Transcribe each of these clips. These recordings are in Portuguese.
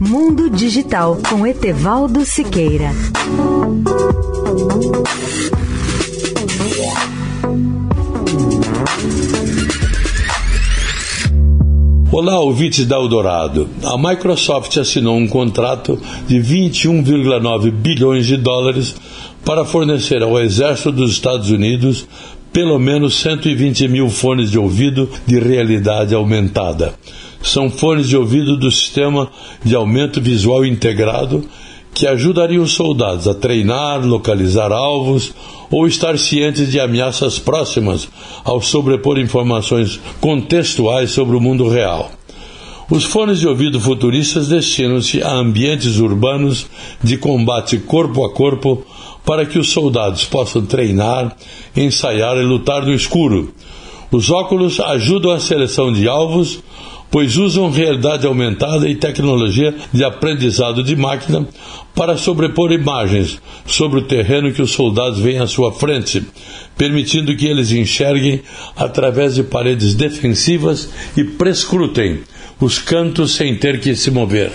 Mundo Digital com Etevaldo Siqueira. Olá, ouvintes da Eldorado. A Microsoft assinou um contrato de 21,9 bilhões de dólares para fornecer ao Exército dos Estados Unidos pelo menos 120 mil fones de ouvido de realidade aumentada. São fones de ouvido do sistema de aumento visual integrado que ajudariam os soldados a treinar, localizar alvos ou estar cientes de ameaças próximas ao sobrepor informações contextuais sobre o mundo real. Os fones de ouvido futuristas destinam-se a ambientes urbanos de combate corpo a corpo para que os soldados possam treinar, ensaiar e lutar no escuro. Os óculos ajudam a seleção de alvos, pois usam realidade aumentada e tecnologia de aprendizado de máquina para sobrepor imagens sobre o terreno que os soldados veem à sua frente, permitindo que eles enxerguem através de paredes defensivas e prescrutem os cantos sem ter que se mover.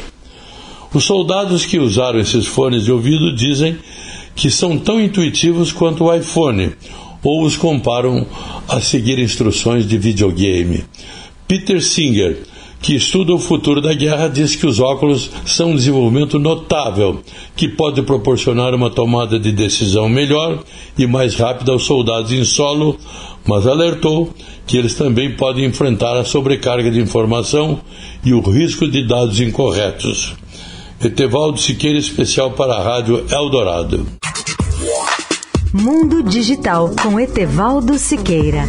Os soldados que usaram esses fones de ouvido dizem que são tão intuitivos quanto o iPhone, ou os comparam a seguir instruções de videogame. Peter Singer, que estuda o futuro da guerra, diz que os óculos são um desenvolvimento notável que pode proporcionar uma tomada de decisão melhor e mais rápida aos soldados em solo, mas alertou que eles também podem enfrentar a sobrecarga de informação e o risco de dados incorretos. Etevaldo Siqueira, especial para a Rádio Eldorado. Mundo Digital com Etevaldo Siqueira.